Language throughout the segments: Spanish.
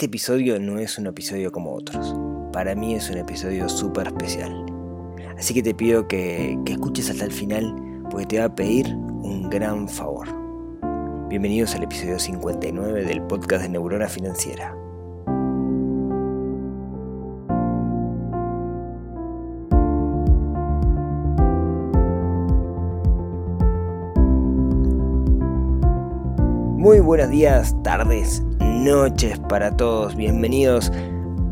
este episodio no es un episodio como otros. Para mí es un episodio súper especial. Así que te pido que, que escuches hasta el final porque te va a pedir un gran favor. Bienvenidos al episodio 59 del podcast de Neurona Financiera. Muy buenos días, tardes, noches para todos. Bienvenidos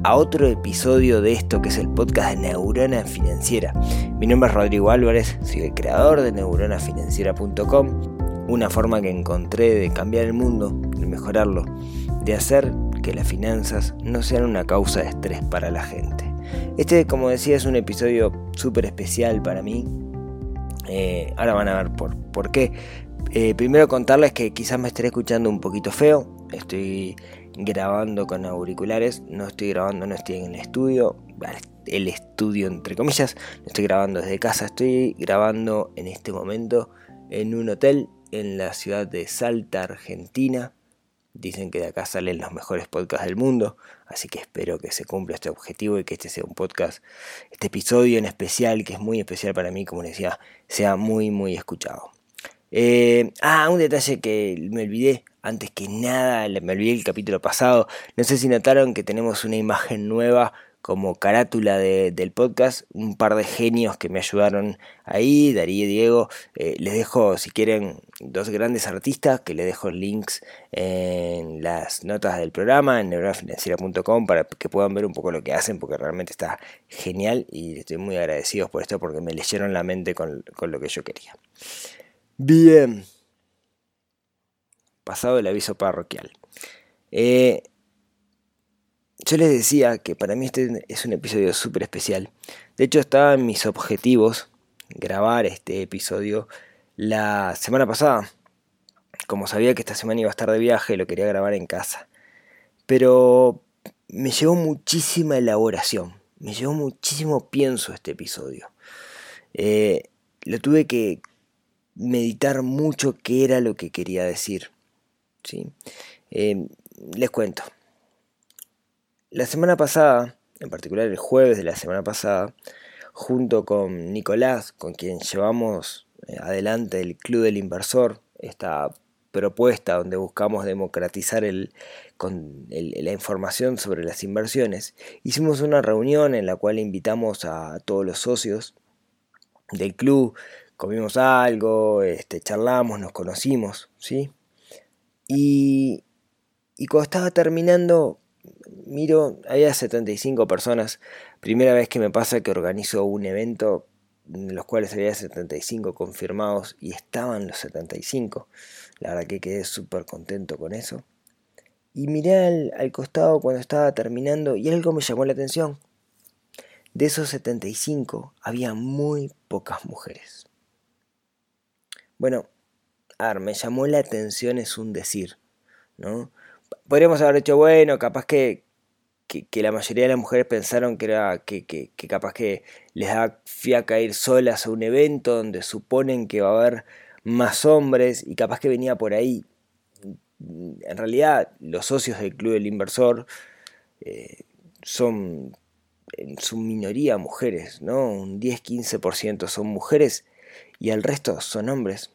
a otro episodio de esto que es el podcast de Neurona Financiera. Mi nombre es Rodrigo Álvarez, soy el creador de neuronafinanciera.com, una forma que encontré de cambiar el mundo, de mejorarlo, de hacer que las finanzas no sean una causa de estrés para la gente. Este, como decía, es un episodio súper especial para mí. Eh, ahora van a ver por, por qué. Eh, primero contarles que quizás me estaré escuchando un poquito feo. Estoy grabando con auriculares. No estoy grabando, no estoy en el estudio. El estudio entre comillas. No estoy grabando desde casa. Estoy grabando en este momento en un hotel en la ciudad de Salta, Argentina. Dicen que de acá salen los mejores podcasts del mundo, así que espero que se cumpla este objetivo y que este sea un podcast, este episodio en especial, que es muy especial para mí, como les decía, sea muy, muy escuchado. Eh, ah, un detalle que me olvidé. Antes que nada, me olvidé el capítulo pasado. No sé si notaron que tenemos una imagen nueva como carátula del podcast. Un par de genios que me ayudaron ahí, Darío y Diego. Eh, les dejo, si quieren, dos grandes artistas que les dejo links en las notas del programa, en neuronafinanciera.com, para que puedan ver un poco lo que hacen, porque realmente está genial y estoy muy agradecido por esto porque me leyeron la mente con lo que yo quería. Bien. Pasado el aviso parroquial. Eh, yo les decía que para mí este es un episodio súper especial. De hecho, estaba en mis objetivos grabar este episodio la semana pasada. Como sabía que esta semana iba a estar de viaje, lo quería grabar en casa. Pero me llevó muchísima elaboración. Me llevó muchísimo pienso este episodio. Eh, lo tuve que meditar mucho qué era lo que quería decir. ¿sí? Eh, les cuento. La semana pasada, en particular el jueves de la semana pasada, junto con Nicolás, con quien llevamos eh, adelante el Club del Inversor, esta propuesta donde buscamos democratizar el, con la información sobre las inversiones, hicimos una reunión en la cual invitamos a todos los socios del club comimos algo, este, charlamos, nos conocimos, ¿sí? Y, y cuando estaba terminando, miro, había 75 personas, primera vez que me pasa que organizo un evento en los cuales había 75 confirmados y estaban los 75. La verdad que quedé súper contento con eso. Y miré al, al, costado cuando estaba terminando y algo me llamó la atención. De esos 75 había muy pocas mujeres. Bueno, me llamó la atención es un decir, ¿no? Podríamos haber dicho, bueno, capaz que, que, la mayoría de las mujeres pensaron que era que, que, capaz que les da fiaca ir solas a un evento donde suponen que va a haber más hombres y capaz que venía por ahí. En realidad, los socios del Club del Inversor eh, son en su minoría mujeres, ¿no? Un 10-15% son mujeres y el resto son hombres.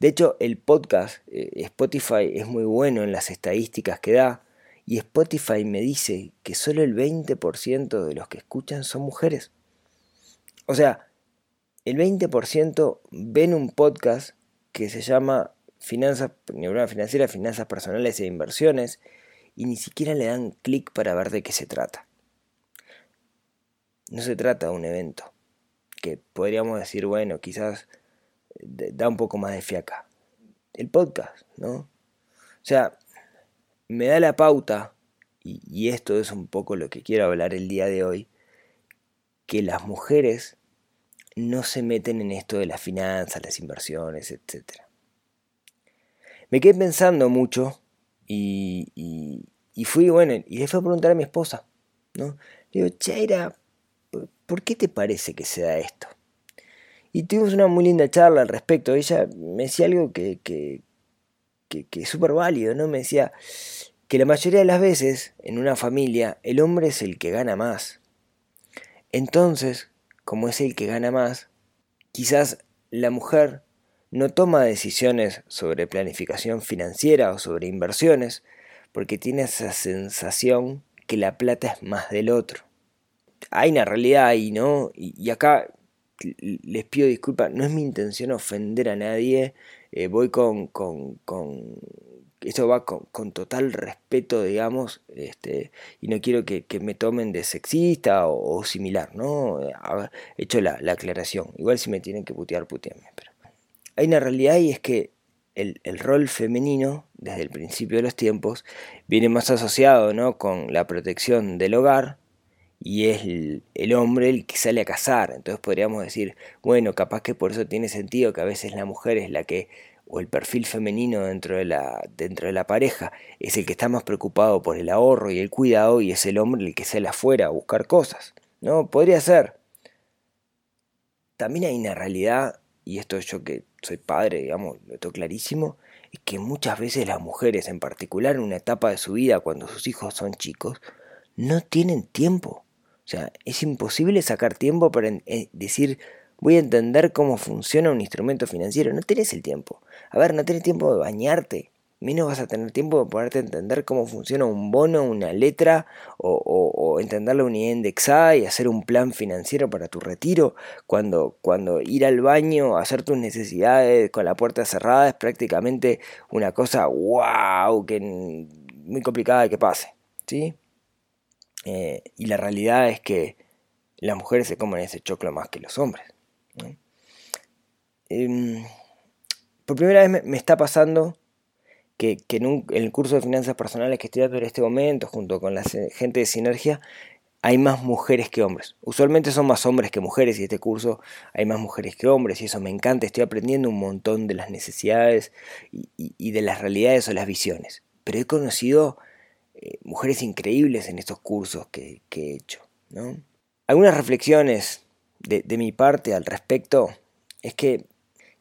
De hecho, el podcast eh, Spotify es muy bueno en las estadísticas que da y Spotify me dice que solo el 20% de los que escuchan son mujeres. O sea, el 20% ven un podcast que se llama Finanzas, Neurona Financiera, Finanzas Personales e Inversiones y ni siquiera le dan clic para ver de qué se trata. No se trata de un evento que podríamos decir, bueno, quizás da un poco más de fiaca. El podcast, ¿no? O sea, me da la pauta, y, esto es un poco lo que quiero hablar el día de hoy, que las mujeres no se meten en esto de las finanzas, las inversiones, etc. Me quedé pensando mucho y, y, fui, bueno, y le fui a preguntar a mi esposa, ¿no? Le digo, Chaira, ¿por qué te parece que se da esto? Y tuvimos una muy linda charla al respecto. Ella me decía algo que, que, es súper válido, ¿no? Me decía, que la mayoría de las veces en una familia el hombre es el que gana más. Entonces, como es el que gana más, quizás la mujer no toma decisiones sobre planificación financiera o sobre inversiones porque tiene esa sensación que la plata es más del otro. Hay una realidad ahí, ¿no? Y, acá les pido disculpas, no es mi intención ofender a nadie, eh, voy con, con, con, esto va con, total respeto, digamos, este, y no quiero que, me tomen de sexista o, similar, ¿no? He hecho la, aclaración. Igual si me tienen que putear, putearme. Pero hay una realidad y es que el, rol femenino, desde el principio de los tiempos, viene más asociado ¿no? con la protección del hogar y es el, hombre el que sale a cazar. Entonces podríamos decir, bueno, capaz que por eso tiene sentido que a veces la mujer es la que o el perfil femenino dentro de, la, dentro de la pareja es el que está más preocupado por el ahorro y el cuidado y es el hombre el que sale afuera a buscar cosas. ¿No? Podría ser. También hay una realidad, y esto yo que soy padre, digamos, lo tengo clarísimo, es que muchas veces las mujeres, en particular en una etapa de su vida cuando sus hijos son chicos, no tienen tiempo. O sea, es imposible sacar tiempo para eh, decir, voy a entender cómo funciona un instrumento financiero. No tenés el tiempo. A ver, no tenés tiempo de bañarte. Menos vas a tener tiempo de poderte entender cómo funciona un bono, una letra, o, o, entender la unidad indexada y hacer un plan financiero para tu retiro. Cuando, cuando ir al baño, hacer tus necesidades con la puerta cerrada es prácticamente una cosa wow, que muy complicada de que pase. ¿sí? Eh, y la realidad es que las mujeres se comen ese choclo más que los hombres. Em, por primera vez me, está pasando que, en, el curso de finanzas personales que estoy dando en este momento, junto con la gente de Sinergia, hay más mujeres que hombres. Usualmente son más hombres que mujeres y este curso hay más mujeres que hombres y eso me encanta. Estoy aprendiendo un montón de las necesidades y, de las realidades o las visiones. Pero he conocido eh, mujeres increíbles en estos cursos que, he hecho. Algunas reflexiones de, mi parte al respecto es que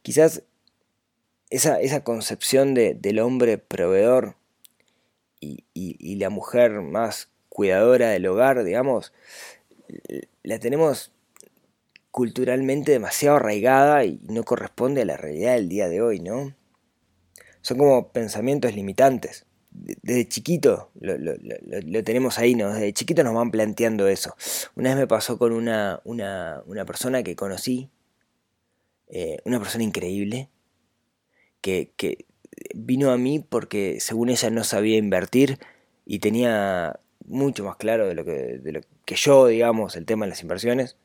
quizás esa, esa concepción de, del hombre proveedor y, y, la mujer más cuidadora del hogar, digamos, la tenemos culturalmente demasiado arraigada y no corresponde a la realidad del día de hoy, ¿no? Son como pensamientos limitantes desde chiquito lo, tenemos ahí, ¿no? Desde chiquito nos van planteando eso. Una vez me pasó con una, una, persona que conocí, eh, una persona increíble, que, que, vino a mí porque según ella no sabía invertir y tenía mucho más claro de lo que, de lo que yo, digamos, el tema de las inversiones.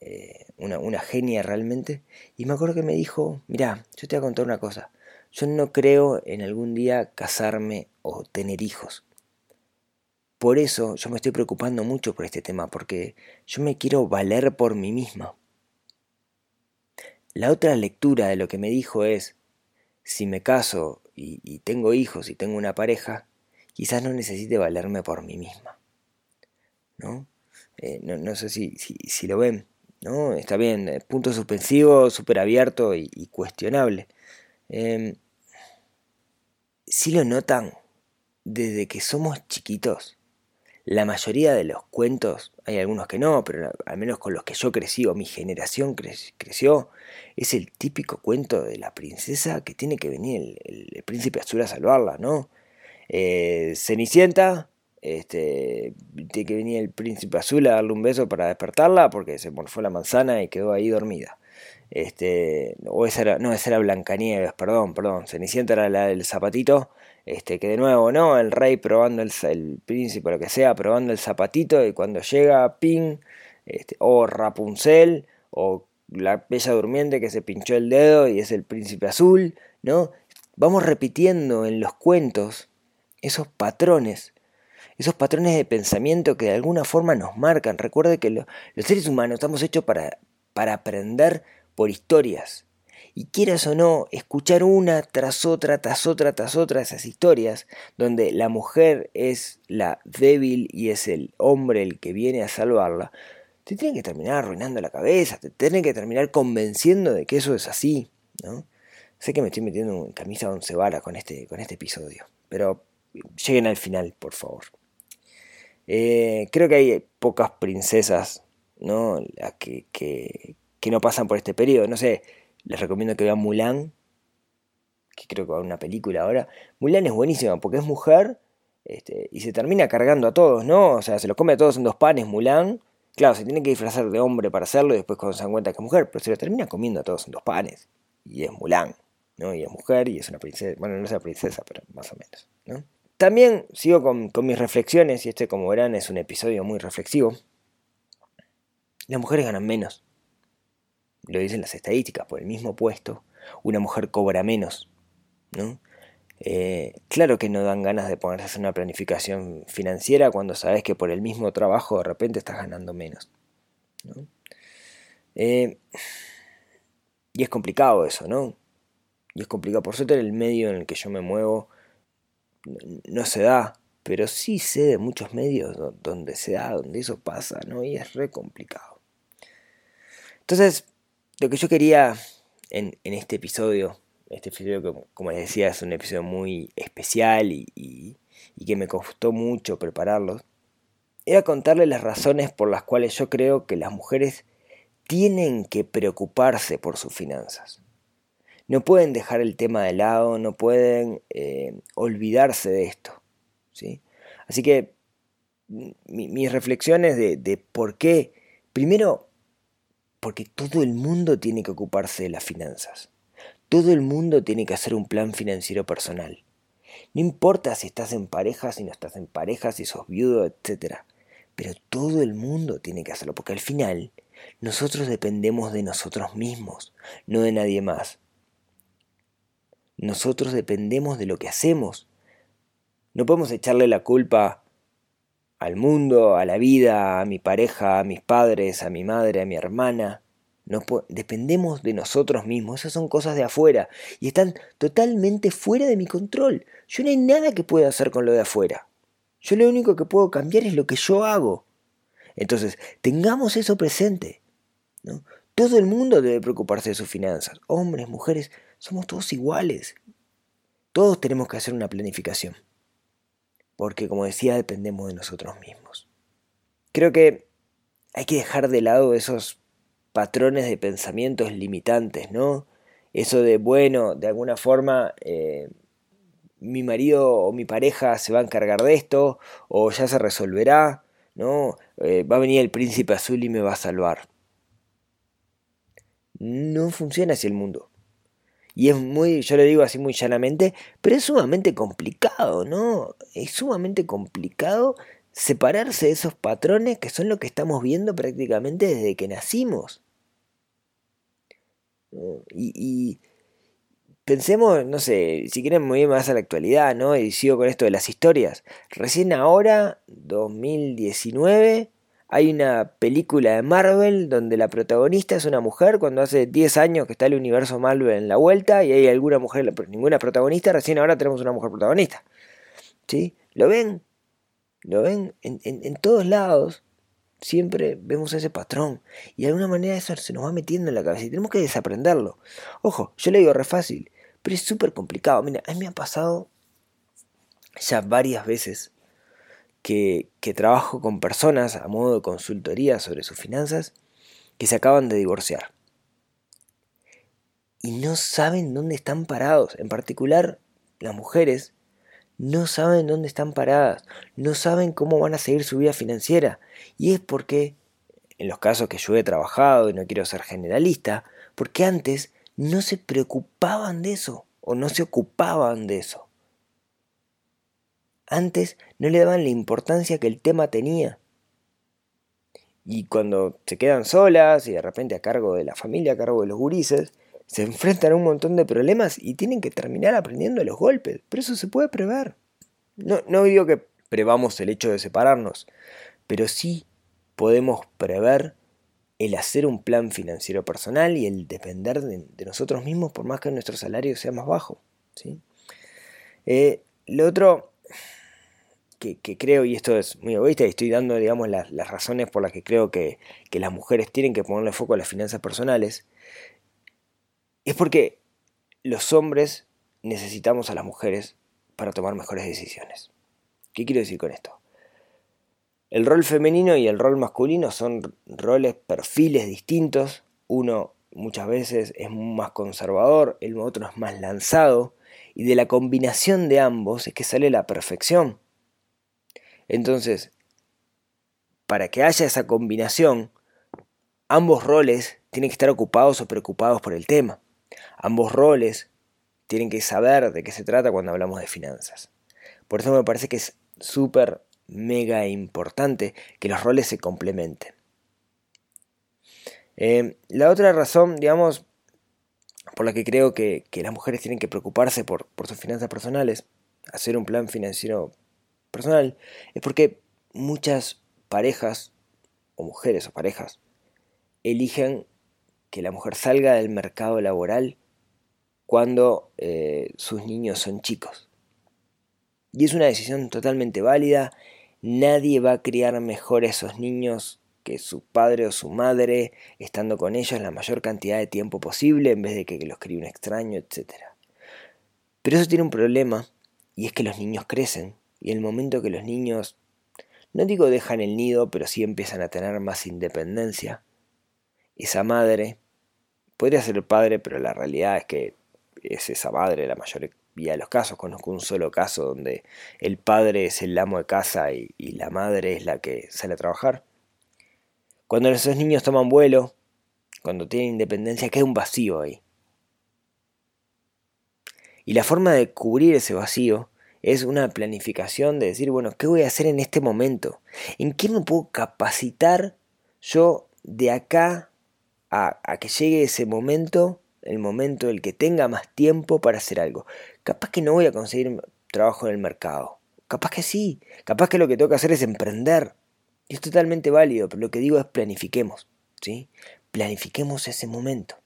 Eh, una, una genia realmente. Y me acuerdo que me dijo, mira, yo te voy a contar una cosa. Yo no creo en algún día casarme o tener hijos. Por eso yo me estoy preocupando mucho por este tema, porque yo me quiero valer por mí misma. La otra lectura de lo que me dijo es, si me caso y, tengo hijos y tengo una pareja, quizás no necesite valerme por mí misma. ¿No? Eh, no, sé si, si, lo ven. ¿no? Está bien, eh, punto suspensivo, súper abierto y, cuestionable. Em, si lo notan, desde que somos chiquitos, la mayoría de los cuentos, hay algunos que no, pero al menos con los que yo crecí o mi generación creció, es el típico cuento de la princesa que tiene que venir el, príncipe azul a salvarla, ¿no? Eh, Cenicienta, este, tiene que venir el príncipe azul a darle un beso para despertarla porque se morfó la manzana y quedó ahí dormida. Este, o esa era, no, esa era Blancanieves, perdón, perdón. Cenicienta era la del zapatito. Este, que de nuevo, ¿no? El rey probando el, príncipe, lo que sea, probando el zapatito. Y cuando llega Ping, este, o Rapunzel, o la bella durmiente que se pinchó el dedo y es el príncipe azul, ¿no? Vamos repitiendo en los cuentos esos patrones esos patrones de pensamiento que de alguna forma nos marcan. Recuerde que los seres humanos estamos hechos para, para aprender por historias. Y quieras o no, escuchar una tras otra, tras otra, tras otra esas historias, donde la mujer es la débil y es el hombre el que viene a salvarla, te tiene que terminar arruinando la cabeza, te tiene que terminar convenciendo de que eso es así, ¿no? Sé que me estoy metiendo en camisa once varas con este, con este episodio, pero lleguen al final, por favor. Eh, creo que hay pocas princesas, ¿no? que, que, que, no pasan por este periodo. No sé, les recomiendo que vean Mulan, que creo que va a una película ahora. Mulan es buenísima porque es mujer este, y se termina cargando a todos, ¿no? O sea, se los come a todos en dos panes Mulan. Claro, se tiene que disfrazar de hombre para hacerlo y después cuando se dan cuenta que es mujer, pero se lo termina comiendo a todos en dos panes. Y es Mulan, ¿no? Y es mujer y es una princesa. Bueno, no es una princesa, pero más o menos, ¿no? También sigo con, con mis reflexiones, y este, como verán, es un episodio muy reflexivo. Las mujeres ganan menos. Lo dicen las estadísticas, por el mismo puesto, una mujer cobra menos, ¿no? Eh, claro que no dan ganas de ponerse a una planificación financiera cuando sabes que por el mismo trabajo de repente estás ganando menos. Eh, y es complicado eso, ¿no? Y es complicado. Por suerte el medio en el que yo me muevo no se da, pero sí sé de muchos medios donde se da, donde eso pasa, ¿no? Y es re complicado. Entonces, lo que yo quería en, este episodio este episodio, como les decía, es un episodio muy especial y, que me costó mucho prepararlo, era contarles las razones por las cuales yo creo que las mujeres tienen que preocuparse por sus finanzas. No pueden dejar el tema de lado, no pueden eh, olvidarse de esto. ¿Sí? Así que mis reflexiones de, de por qué, primero, porque todo el mundo tiene que ocuparse de las finanzas. Todo el mundo tiene que hacer un plan financiero personal. No importa si estás en pareja, si no estás en pareja, si sos viudo, etc. Pero todo el mundo tiene que hacerlo, porque al final nosotros dependemos de nosotros mismos, no de nadie más. Nosotros dependemos de lo que hacemos. No podemos echarle la culpa al mundo, a la vida, a mi pareja, a mis padres, a mi madre, a mi hermana dependemos de nosotros mismos, esas son cosas de afuera y están totalmente fuera de mi control. Yo no hay nada que pueda hacer con lo de afuera. Yo lo único que puedo cambiar es lo que yo hago. Entonces, tengamos eso presente. Todo el mundo debe preocuparse de sus finanzas. Hombres, mujeres, somos todos iguales. Todos tenemos que hacer una planificación. Porque, como decía, dependemos de nosotros mismos. Creo que hay que dejar de lado esos patrones de pensamientos limitantes, ¿no? Eso de, bueno, de alguna forma eh, mi marido o mi pareja se va a encargar de esto, o ya se resolverá, ¿no? Eh, va a venir el príncipe azul y me va a salvar. No funciona así el mundo. Y es muy, yo lo digo así muy llanamente, pero es sumamente complicado, ¿no? Es sumamente complicado separarse de esos patrones que son lo que estamos viendo prácticamente desde que nacimos. Y, pensemos, no sé, si quieren muy más a la actualidad, ¿no? Y sigo con esto de las historias. Recién ahora, 2019, hay una película de Marvel donde la protagonista es una mujer cuando hace 10 años que está el universo Marvel en la vuelta y hay alguna mujer, ninguna protagonista, recién ahora tenemos una mujer protagonista. ¿Sí? ¿Lo ven? ¿Lo ven? En, todos lados siempre vemos ese patrón y de alguna manera eso se nos va metiendo en la cabeza y tenemos que desaprenderlo. Ojo, yo le digo re fácil, pero es súper complicado. Mira, a mí me ha pasado ya varias veces que, trabajo con personas a modo de consultoría sobre sus finanzas que se acaban de divorciar y no saben dónde están parados. En particular, las mujeres no saben dónde están paradas, no saben cómo van a seguir su vida financiera. Y es porque, en los casos que yo he trabajado, y no quiero ser generalista, porque antes no se preocupaban de eso, o no se ocupaban de eso. Antes no le daban la importancia que el tema tenía. Y cuando se quedan solas y de repente a cargo de la familia, a cargo de los gurises, se enfrentan a un montón de problemas y tienen que terminar aprendiendo los golpes. Pero eso se puede prever. No, no digo que prevamos el hecho de separarnos, pero sí podemos prever el hacer un plan financiero personal y el depender de, nosotros mismos por más que nuestro salario sea más bajo. ¿sí? Eh, lo otro que, creo, y esto es muy egoísta, y estoy dando digamos, las, razones por las que creo que, que las mujeres tienen que ponerle foco a las finanzas personales, es porque los hombres necesitamos a las mujeres para tomar mejores decisiones. ¿Qué quiero decir con esto? El rol femenino y el rol masculino son roles, perfiles distintos. Uno muchas veces es más conservador, el otro es más lanzado, y de la combinación de ambos es que sale la perfección. Entonces, para que haya esa combinación, ambos roles tienen que estar ocupados o preocupados por el tema. Ambos roles tienen que saber de qué se trata cuando hablamos de finanzas. Por eso me parece que es súper, mega importante que los roles se complementen. Eh, la otra razón, digamos, por la que creo que, las mujeres tienen que preocuparse por sus finanzas personales, hacer un plan financiero personal, es porque muchas parejas, o mujeres o parejas, eligen que la mujer salga del mercado laboral cuando eh, sus niños son chicos. Y es una decisión totalmente válida. Nadie va a criar mejor a esos niños que su padre o su madre, estando con ellos la mayor cantidad de tiempo posible en vez de que los críe un extraño, etc. Pero eso tiene un problema, y es que los niños crecen, y el momento que los niños, no digo dejan el nido, pero sí empiezan a tener más independencia, esa madre, podría ser el padre, pero la realidad es que es esa madre la mayoría de los casos. Conozco un solo caso donde el padre es el amo de casa y, y la madre es la que sale a trabajar. Cuando esos niños toman vuelo, cuando tienen independencia, queda un vacío ahí. Y la forma de cubrir ese vacío es una planificación de decir, bueno, ¿qué voy a hacer en este momento? ¿En qué me puedo capacitar yo de acá a, que llegue ese momento, el momento el que tenga más tiempo para hacer algo. Capaz que no voy a conseguir trabajo en el mercado. Capaz que sí. Capaz que lo que tengo que hacer es emprender. Y es totalmente válido, pero lo que digo es planifiquemos. ¿sí? Planifiquemos ese momento.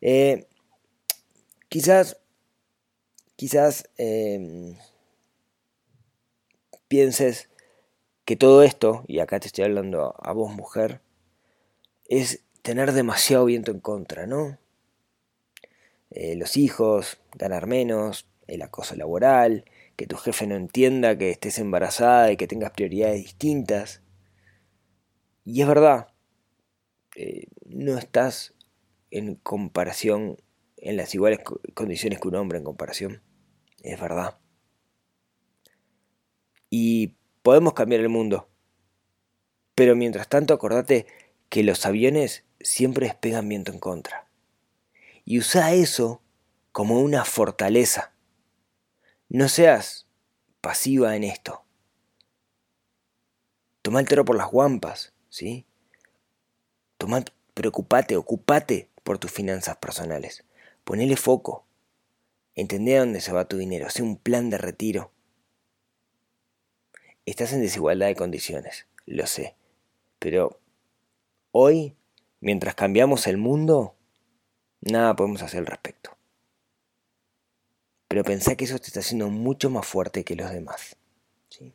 Eh, quizás, quizás em, pienses que todo esto, y acá te estoy hablando a vos mujer, es tener demasiado viento en contra, ¿no? Eh, los hijos, ganar menos, el acoso laboral, que tu jefe no entienda que estés embarazada y que tengas prioridades distintas. Y es verdad, eh, no estás en comparación, en las iguales condiciones que un hombre en comparación. Es verdad. Y podemos cambiar el mundo. Pero mientras tanto, acordate que los aviones siempre despegan viento en contra. Y usa eso como una fortaleza. No seas pasiva en esto. Toma el toro por las guampas, ¿sí? Toma, preocupate, ocupate por tus finanzas personales. Ponele foco. Entendé a dónde se va tu dinero. Haz un plan de retiro. Estás en desigualdad de condiciones, lo sé. Pero Hoy, mientras cambiamos el mundo, nada podemos hacer al respecto. Pero pensá que eso te está haciendo mucho más fuerte que los demás. Yo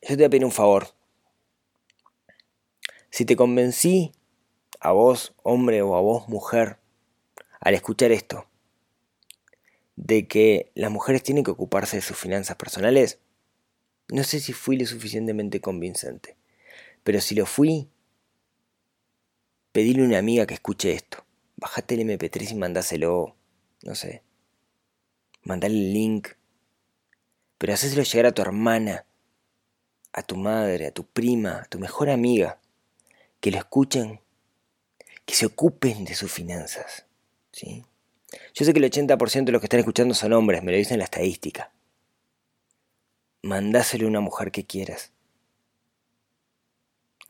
te voy a pedir un favor. Si te convencí, a vos hombre o a vos mujer, al escuchar esto, de que las mujeres tienen que ocuparse de sus finanzas personales, no sé si fui lo suficientemente convincente. Pero si lo fui, pedile a una amiga que escuche esto. Bajate el MP3 y mandáselo. No sé. Mandale el link. Pero hacéselo llegar a tu hermana, a tu madre, a tu prima, a tu mejor amiga. Que lo escuchen. Que se ocupen de sus finanzas. ¿Sí? Yo sé que el 80% de los que están escuchando son hombres, me lo dicen la estadística. Mandáselo a una mujer que quieras.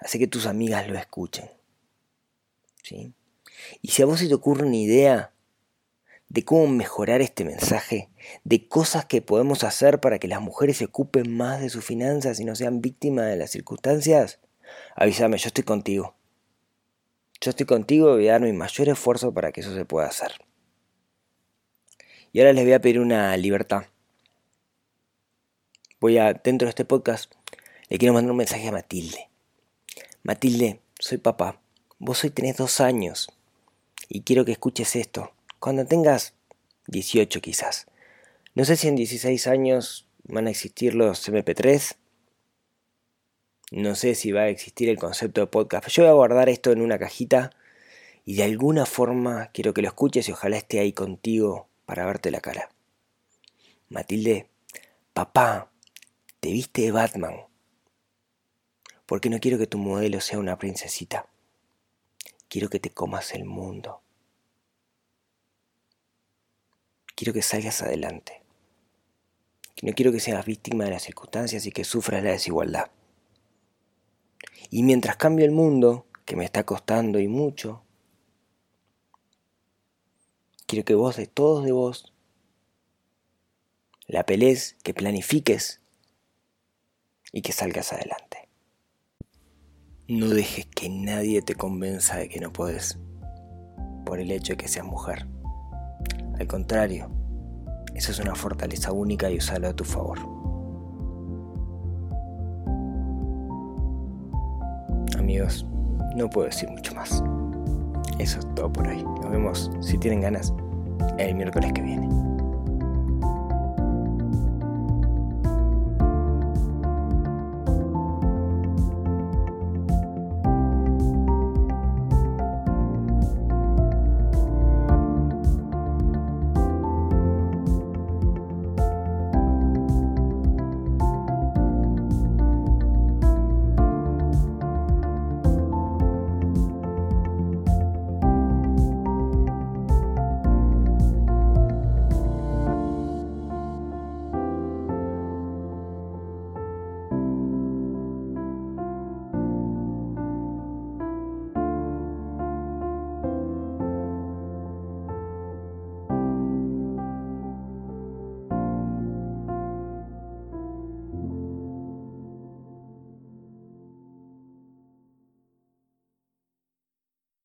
Hace que tus amigas lo escuchen. ¿sí? Y si a vos se te ocurre una idea de cómo mejorar este mensaje, de cosas que podemos hacer para que las mujeres se ocupen más de sus finanzas y no sean víctimas de las circunstancias, avísame, yo estoy contigo. Yo estoy contigo y voy a dar mi mayor esfuerzo para que eso se pueda hacer. Y ahora les voy a pedir una libertad. Voy a, dentro de este podcast, le quiero mandar un mensaje a Matilde. Matilde, soy papá. Vos hoy tenés dos años. Y quiero que escuches esto. Cuando tengas 18 quizás. No sé si en 16 años van a existir los MP3. No sé si va a existir el concepto de podcast. Yo voy a guardar esto en una cajita y de alguna forma quiero que lo escuches y ojalá esté ahí contigo para verte la cara. Matilde, papá, te viste de Batman. Porque no quiero que tu modelo sea una princesita. Quiero que te comas el mundo. Quiero que salgas adelante. No quiero que seas víctima de las circunstancias y que sufras la desigualdad. Y mientras cambio el mundo, que me está costando y mucho, quiero que vos de todos de vos la pelees, que planifiques y que salgas adelante. No dejes que nadie te convenza de que no puedes por el hecho de que seas mujer. Al contrario, eso es una fortaleza única y usalo a tu favor. Amigos, no puedo decir mucho más. Eso es todo por hoy. Nos vemos, si tienen ganas, el miércoles que viene.